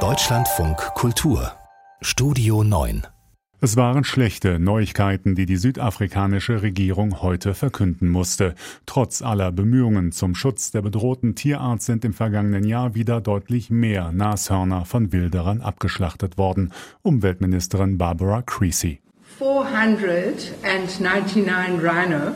Deutschlandfunk Kultur Studio 9 es waren schlechte Neuigkeiten, die die südafrikanische Regierung heute verkünden musste. Trotz aller Bemühungen zum Schutz der bedrohten Tierart sind im vergangenen Jahr wieder deutlich mehr Nashörner von Wilderern abgeschlachtet worden. Umweltministerin Barbara Creasy. 499 rhino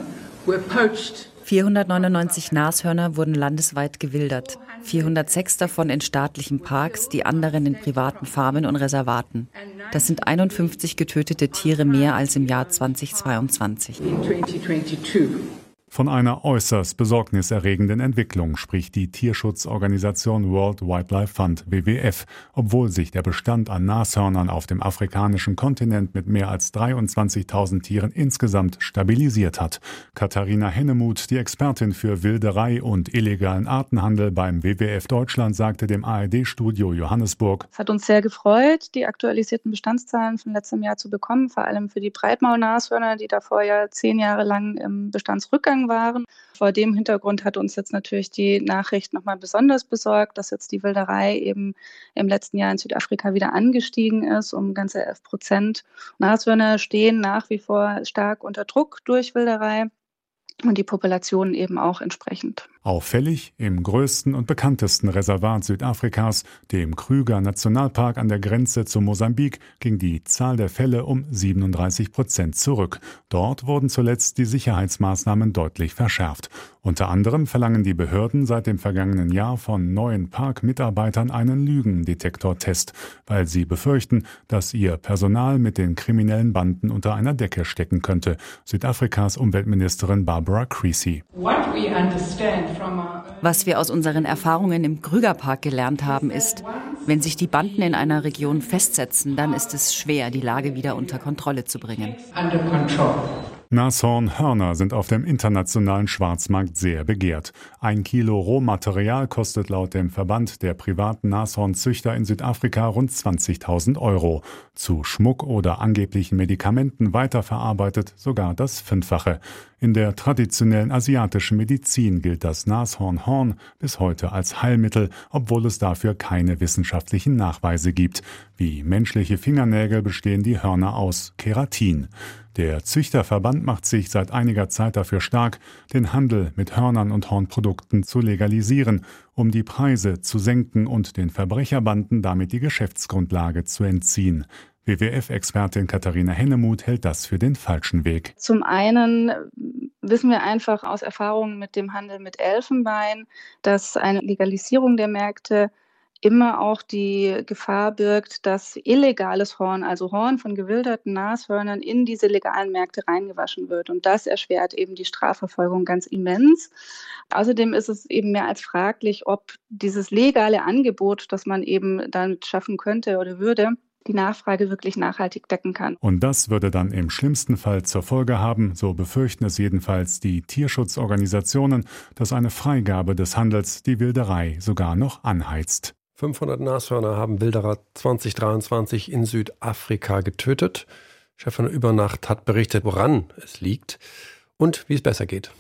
were poached 499 Nashörner wurden landesweit gewildert, 406 davon in staatlichen Parks, die anderen in privaten Farmen und Reservaten. Das sind 51 getötete Tiere mehr als im Jahr 2022. Von einer äußerst besorgniserregenden Entwicklung spricht die Tierschutzorganisation World Wildlife Fund WWF, obwohl sich der Bestand an Nashörnern auf dem afrikanischen Kontinent mit mehr als 23.000 Tieren insgesamt stabilisiert hat. Katharina Hennemuth, die Expertin für Wilderei und illegalen Artenhandel beim WWF Deutschland, sagte dem ARD-Studio Johannesburg. Es hat uns sehr gefreut, die aktualisierten Bestandszahlen von letztem Jahr zu bekommen, vor allem für die Breitmaulnashörner, die davor ja zehn Jahre lang im Bestandsrückgang gegangen waren. Vor dem Hintergrund hat uns jetzt natürlich die Nachricht nochmal besonders besorgt, dass jetzt die Wilderei eben im letzten Jahr in Südafrika wieder angestiegen ist, um ganze 11 Prozent. Nashörner stehen nach wie vor stark unter Druck durch Wilderei und die Population eben auch entsprechend. Auffällig im größten und bekanntesten Reservat Südafrikas, dem Krüger Nationalpark an der Grenze zu Mosambik, ging die Zahl der Fälle um 37 Prozent zurück. Dort wurden zuletzt die Sicherheitsmaßnahmen deutlich verschärft. Unter anderem verlangen die Behörden seit dem vergangenen Jahr von neuen Parkmitarbeitern einen Lügendetektortest, weil sie befürchten, dass ihr Personal mit den kriminellen Banden unter einer Decke stecken könnte. Südafrikas Umweltministerin Barbara Creasy. Was wir aus unseren Erfahrungen im Krügerpark gelernt haben, ist, wenn sich die Banden in einer Region festsetzen, dann ist es schwer, die Lage wieder unter Kontrolle zu bringen. Nashornhörner sind auf dem internationalen Schwarzmarkt sehr begehrt. Ein Kilo Rohmaterial kostet laut dem Verband der privaten Nashornzüchter in Südafrika rund 20.000 Euro. Zu Schmuck oder angeblichen Medikamenten weiterverarbeitet sogar das Fünffache. In der traditionellen asiatischen Medizin gilt das Nashornhorn bis heute als Heilmittel, obwohl es dafür keine wissenschaftlichen Nachweise gibt. Wie menschliche Fingernägel bestehen die Hörner aus Keratin. Der Züchterverband macht sich seit einiger Zeit dafür stark, den Handel mit Hörnern und Hornprodukten zu legalisieren, um die Preise zu senken und den Verbrecherbanden damit die Geschäftsgrundlage zu entziehen. WWF-Expertin Katharina Hennemuth hält das für den falschen Weg. Zum einen wissen wir einfach aus Erfahrungen mit dem Handel mit Elfenbein, dass eine Legalisierung der Märkte immer auch die Gefahr birgt, dass illegales Horn, also Horn von gewilderten Nashörnern, in diese legalen Märkte reingewaschen wird. Und das erschwert eben die Strafverfolgung ganz immens. Außerdem ist es eben mehr als fraglich, ob dieses legale Angebot, das man eben damit schaffen könnte oder würde, die Nachfrage wirklich nachhaltig decken kann. Und das würde dann im schlimmsten Fall zur Folge haben, so befürchten es jedenfalls die Tierschutzorganisationen, dass eine Freigabe des Handels die Wilderei sogar noch anheizt. 500 Nashörner haben Wilderer 2023 in Südafrika getötet. Chef von Übernacht hat berichtet, woran es liegt und wie es besser geht.